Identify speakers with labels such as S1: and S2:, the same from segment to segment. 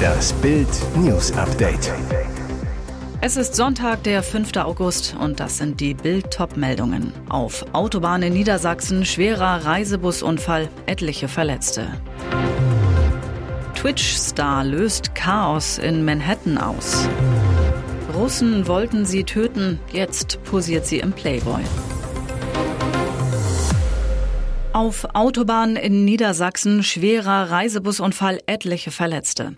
S1: Das Bild News Update.
S2: Es ist Sonntag, der 5. August und das sind die Bild-Top-Meldungen. Auf Autobahn in Niedersachsen schwerer Reisebusunfall, etliche Verletzte. Twitch-Star löst Chaos in Manhattan aus. Russen wollten sie töten, jetzt posiert sie im Playboy. Auf Autobahn in Niedersachsen schwerer Reisebusunfall, etliche Verletzte.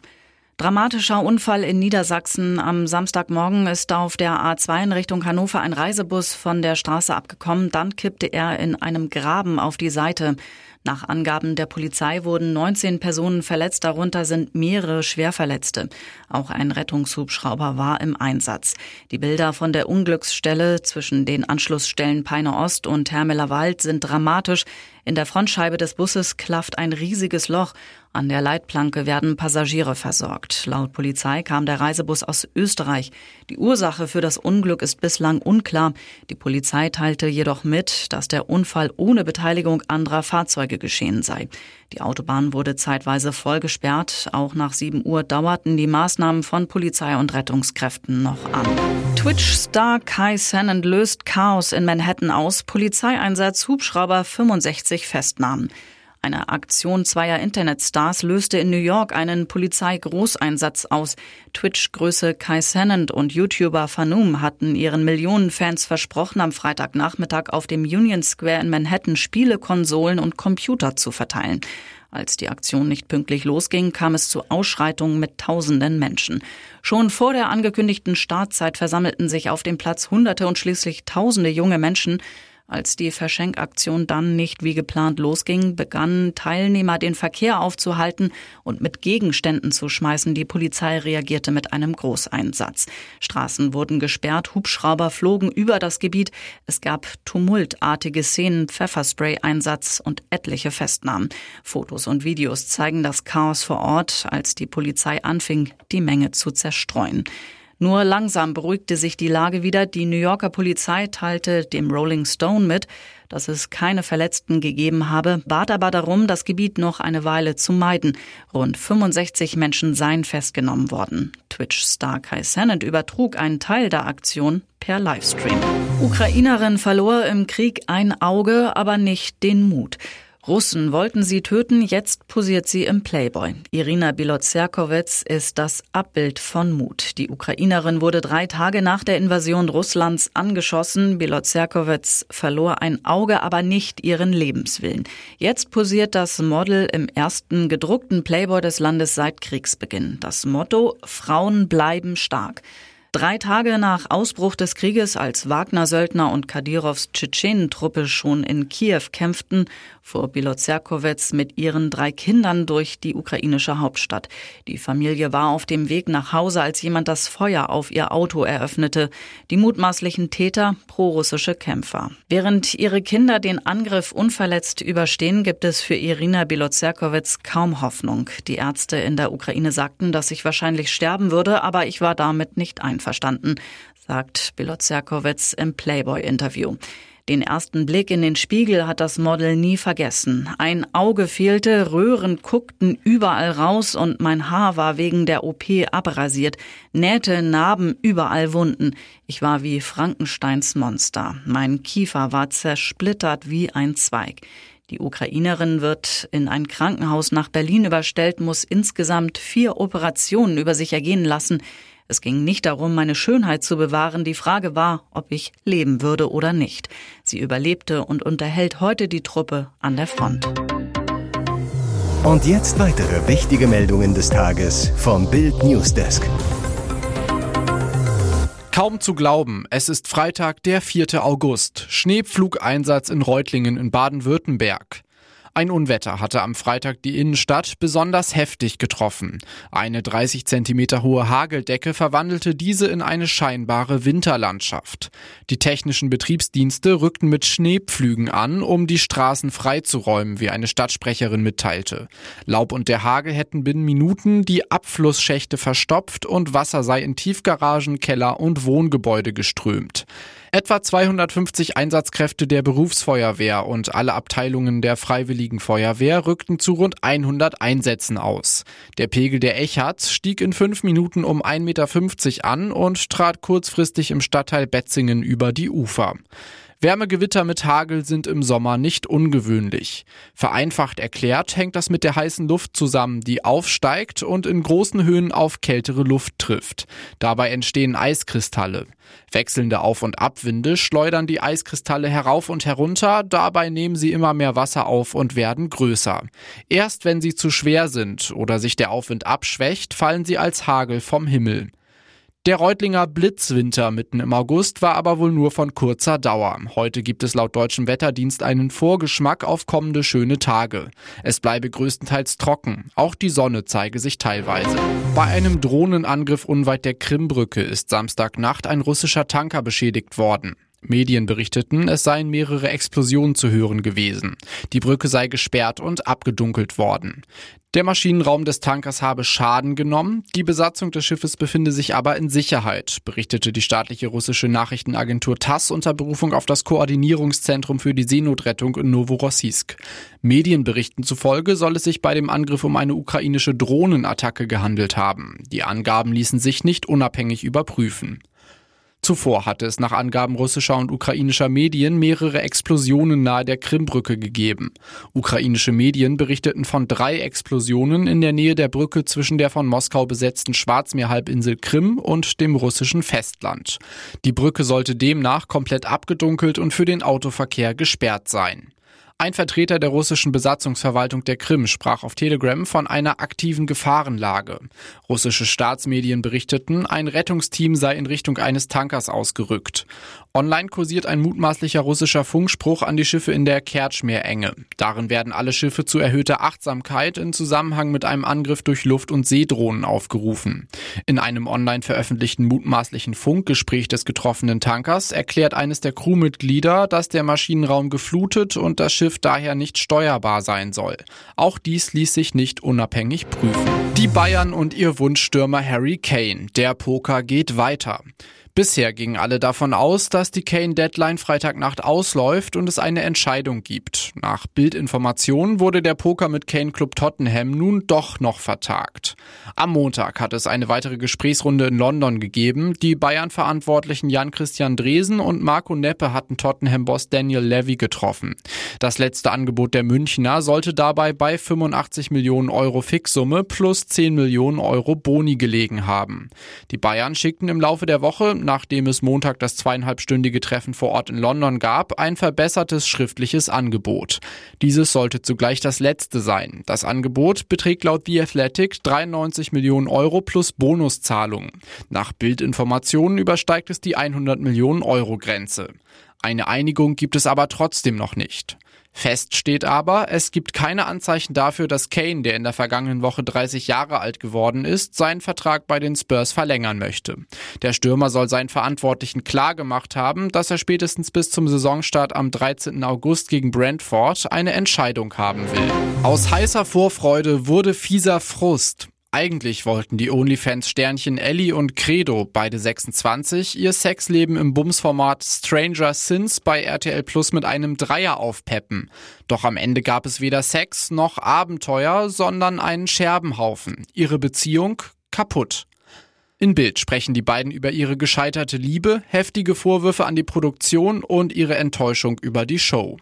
S2: Dramatischer Unfall in Niedersachsen. Am Samstagmorgen ist auf der A2 in Richtung Hannover ein Reisebus von der Straße abgekommen. Dann kippte er in einem Graben auf die Seite. Nach Angaben der Polizei wurden 19 Personen verletzt, darunter sind mehrere Schwerverletzte. Auch ein Rettungshubschrauber war im Einsatz. Die Bilder von der Unglücksstelle zwischen den Anschlussstellen Peine Ost und Hermeler Wald sind dramatisch. In der Frontscheibe des Busses klafft ein riesiges Loch. An der Leitplanke werden Passagiere versorgt. Laut Polizei kam der Reisebus aus Österreich. Die Ursache für das Unglück ist bislang unklar. Die Polizei teilte jedoch mit, dass der Unfall ohne Beteiligung anderer Fahrzeuge geschehen sei. Die Autobahn wurde zeitweise voll gesperrt. Auch nach 7 Uhr dauerten die Maßnahmen von Polizei und Rettungskräften noch an. Twitch-Star Kai Sennett löst Chaos in Manhattan aus. Polizeieinsatz Hubschrauber 65 Festnahmen. Eine Aktion zweier Internetstars löste in New York einen Polizeigroßeinsatz aus. Twitch-Größe Kai Sennett und YouTuber Fanum hatten ihren Millionen Fans versprochen, am Freitagnachmittag auf dem Union Square in Manhattan Spiele, Konsolen und Computer zu verteilen. Als die Aktion nicht pünktlich losging, kam es zu Ausschreitungen mit tausenden Menschen. Schon vor der angekündigten Startzeit versammelten sich auf dem Platz Hunderte und schließlich Tausende junge Menschen. Als die Verschenkaktion dann nicht wie geplant losging, begannen Teilnehmer den Verkehr aufzuhalten und mit Gegenständen zu schmeißen. Die Polizei reagierte mit einem Großeinsatz. Straßen wurden gesperrt, Hubschrauber flogen über das Gebiet. Es gab tumultartige Szenen, Pfefferspray-Einsatz und etliche Festnahmen. Fotos und Videos zeigen das Chaos vor Ort, als die Polizei anfing, die Menge zu zerstreuen. Nur langsam beruhigte sich die Lage wieder. Die New Yorker Polizei teilte dem Rolling Stone mit, dass es keine Verletzten gegeben habe, bat aber darum, das Gebiet noch eine Weile zu meiden. Rund 65 Menschen seien festgenommen worden. Twitch-Star Kai Sennett übertrug einen Teil der Aktion per Livestream. Ukrainerin verlor im Krieg ein Auge, aber nicht den Mut. Russen wollten sie töten, jetzt posiert sie im Playboy. Irina Bilozerkowitz ist das Abbild von Mut. Die Ukrainerin wurde drei Tage nach der Invasion Russlands angeschossen. Bilozerkowitz verlor ein Auge, aber nicht ihren Lebenswillen. Jetzt posiert das Model im ersten gedruckten Playboy des Landes seit Kriegsbeginn. Das Motto Frauen bleiben stark. Drei Tage nach Ausbruch des Krieges, als Wagner-Söldner und Kadyrovs Tschetschenentruppe schon in Kiew kämpften, fuhr Bilozerkowitz mit ihren drei Kindern durch die ukrainische Hauptstadt. Die Familie war auf dem Weg nach Hause, als jemand das Feuer auf ihr Auto eröffnete. Die mutmaßlichen Täter prorussische Kämpfer. Während ihre Kinder den Angriff unverletzt überstehen, gibt es für Irina Bilozerkowitz kaum Hoffnung. Die Ärzte in der Ukraine sagten, dass ich wahrscheinlich sterben würde, aber ich war damit nicht einverstanden einverstanden, sagt Bilozerkowitz im Playboy-Interview. Den ersten Blick in den Spiegel hat das Model nie vergessen. Ein Auge fehlte, Röhren guckten überall raus und mein Haar war wegen der OP abrasiert. Nähte, Narben, überall Wunden. Ich war wie Frankensteins Monster. Mein Kiefer war zersplittert wie ein Zweig. Die Ukrainerin wird in ein Krankenhaus nach Berlin überstellt, muss insgesamt vier Operationen über sich ergehen lassen. Es ging nicht darum, meine Schönheit zu bewahren, die Frage war, ob ich leben würde oder nicht. Sie überlebte und unterhält heute die Truppe an der Front.
S1: Und jetzt weitere wichtige Meldungen des Tages vom Bild Newsdesk.
S3: Kaum zu glauben, es ist Freitag, der 4. August. Schneepflugeinsatz in Reutlingen in Baden-Württemberg. Ein Unwetter hatte am Freitag die Innenstadt besonders heftig getroffen. Eine 30 Zentimeter hohe Hageldecke verwandelte diese in eine scheinbare Winterlandschaft. Die technischen Betriebsdienste rückten mit Schneepflügen an, um die Straßen freizuräumen, wie eine Stadtsprecherin mitteilte. Laub und der Hagel hätten binnen Minuten die Abflussschächte verstopft und Wasser sei in Tiefgaragen, Keller und Wohngebäude geströmt. Etwa 250 Einsatzkräfte der Berufsfeuerwehr und alle Abteilungen der Freiwilligen Feuerwehr rückten zu rund 100 Einsätzen aus. Der Pegel der Echards stieg in fünf Minuten um 1,50 Meter an und trat kurzfristig im Stadtteil Betzingen über die Ufer. Wärmegewitter mit Hagel sind im Sommer nicht ungewöhnlich. Vereinfacht erklärt hängt das mit der heißen Luft zusammen, die aufsteigt und in großen Höhen auf kältere Luft trifft. Dabei entstehen Eiskristalle. Wechselnde Auf- und Abwinde schleudern die Eiskristalle herauf und herunter, dabei nehmen sie immer mehr Wasser auf und werden größer. Erst wenn sie zu schwer sind oder sich der Aufwind abschwächt, fallen sie als Hagel vom Himmel. Der Reutlinger Blitzwinter mitten im August war aber wohl nur von kurzer Dauer. Heute gibt es laut deutschem Wetterdienst einen Vorgeschmack auf kommende schöne Tage. Es bleibe größtenteils trocken. Auch die Sonne zeige sich teilweise. Bei einem Drohnenangriff unweit der Krimbrücke ist Samstagnacht ein russischer Tanker beschädigt worden. Medien berichteten, es seien mehrere Explosionen zu hören gewesen. Die Brücke sei gesperrt und abgedunkelt worden. Der Maschinenraum des Tankers habe Schaden genommen, die Besatzung des Schiffes befinde sich aber in Sicherheit, berichtete die staatliche russische Nachrichtenagentur TASS unter Berufung auf das Koordinierungszentrum für die Seenotrettung in Novorossiysk. Medienberichten zufolge soll es sich bei dem Angriff um eine ukrainische Drohnenattacke gehandelt haben. Die Angaben ließen sich nicht unabhängig überprüfen. Zuvor hatte es nach Angaben russischer und ukrainischer Medien mehrere Explosionen nahe der Krimbrücke gegeben. Ukrainische Medien berichteten von drei Explosionen in der Nähe der Brücke zwischen der von Moskau besetzten Schwarzmeerhalbinsel Krim und dem russischen Festland. Die Brücke sollte demnach komplett abgedunkelt und für den Autoverkehr gesperrt sein. Ein Vertreter der russischen Besatzungsverwaltung der Krim sprach auf Telegram von einer aktiven Gefahrenlage. Russische Staatsmedien berichteten, ein Rettungsteam sei in Richtung eines Tankers ausgerückt. Online kursiert ein mutmaßlicher russischer Funkspruch an die Schiffe in der Kertschmeerenge. Darin werden alle Schiffe zu erhöhter Achtsamkeit in Zusammenhang mit einem Angriff durch Luft- und Seedrohnen aufgerufen. In einem online veröffentlichten mutmaßlichen Funkgespräch des getroffenen Tankers erklärt eines der Crewmitglieder, dass der Maschinenraum geflutet und das Schiff daher nicht steuerbar sein soll. Auch dies ließ sich nicht unabhängig prüfen. Die Bayern und ihr Wunschstürmer Harry Kane. Der Poker geht weiter. Bisher gingen alle davon aus, dass die Kane-Deadline Freitagnacht ausläuft und es eine Entscheidung gibt. Nach Bildinformationen wurde der Poker mit Kane Club Tottenham nun doch noch vertagt. Am Montag hat es eine weitere Gesprächsrunde in London gegeben. Die Bayern-Verantwortlichen Jan-Christian Dresen und Marco Neppe hatten Tottenham-Boss Daniel Levy getroffen. Das letzte Angebot der Münchner sollte dabei bei 85 Millionen Euro Fixsumme plus 10 Millionen Euro Boni gelegen haben. Die Bayern schickten im Laufe der Woche nachdem es Montag das zweieinhalbstündige Treffen vor Ort in London gab, ein verbessertes schriftliches Angebot. Dieses sollte zugleich das letzte sein. Das Angebot beträgt laut The Athletic 93 Millionen Euro plus Bonuszahlungen. Nach Bildinformationen übersteigt es die 100 Millionen Euro Grenze. Eine Einigung gibt es aber trotzdem noch nicht. Fest steht aber, es gibt keine Anzeichen dafür, dass Kane, der in der vergangenen Woche 30 Jahre alt geworden ist, seinen Vertrag bei den Spurs verlängern möchte. Der Stürmer soll seinen Verantwortlichen klargemacht haben, dass er spätestens bis zum Saisonstart am 13. August gegen Brentford eine Entscheidung haben will. Aus heißer Vorfreude wurde fieser Frust. Eigentlich wollten die OnlyFans-Sternchen Ellie und Credo, beide 26, ihr Sexleben im Bumsformat Stranger Sins bei RTL Plus mit einem Dreier aufpeppen. Doch am Ende gab es weder Sex noch Abenteuer, sondern einen Scherbenhaufen. Ihre Beziehung kaputt. In Bild sprechen die beiden über ihre gescheiterte Liebe, heftige Vorwürfe an die Produktion und ihre Enttäuschung über die Show.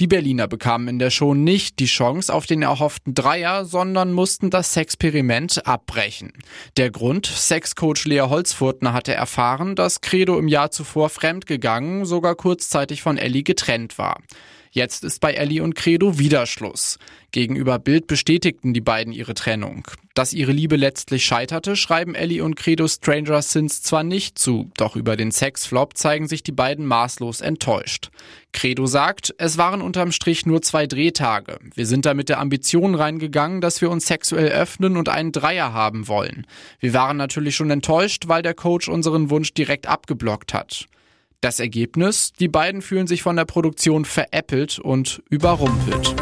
S3: Die Berliner bekamen in der Show nicht die Chance auf den erhofften Dreier, sondern mussten das Sexperiment abbrechen. Der Grund? Sexcoach Lea Holzfurtner hatte erfahren, dass Credo im Jahr zuvor fremdgegangen, sogar kurzzeitig von Ellie getrennt war. Jetzt ist bei Ellie und Credo wieder Schluss. Gegenüber Bild bestätigten die beiden ihre Trennung. Dass ihre Liebe letztlich scheiterte, schreiben Ellie und Credo Stranger Sins zwar nicht zu, doch über den Sexflop zeigen sich die beiden maßlos enttäuscht. Credo sagt, es waren unterm Strich nur zwei Drehtage. Wir sind da mit der Ambition reingegangen, dass wir uns sexuell öffnen und einen Dreier haben wollen. Wir waren natürlich schon enttäuscht, weil der Coach unseren Wunsch direkt abgeblockt hat. Das Ergebnis? Die beiden fühlen sich von der Produktion veräppelt und überrumpelt.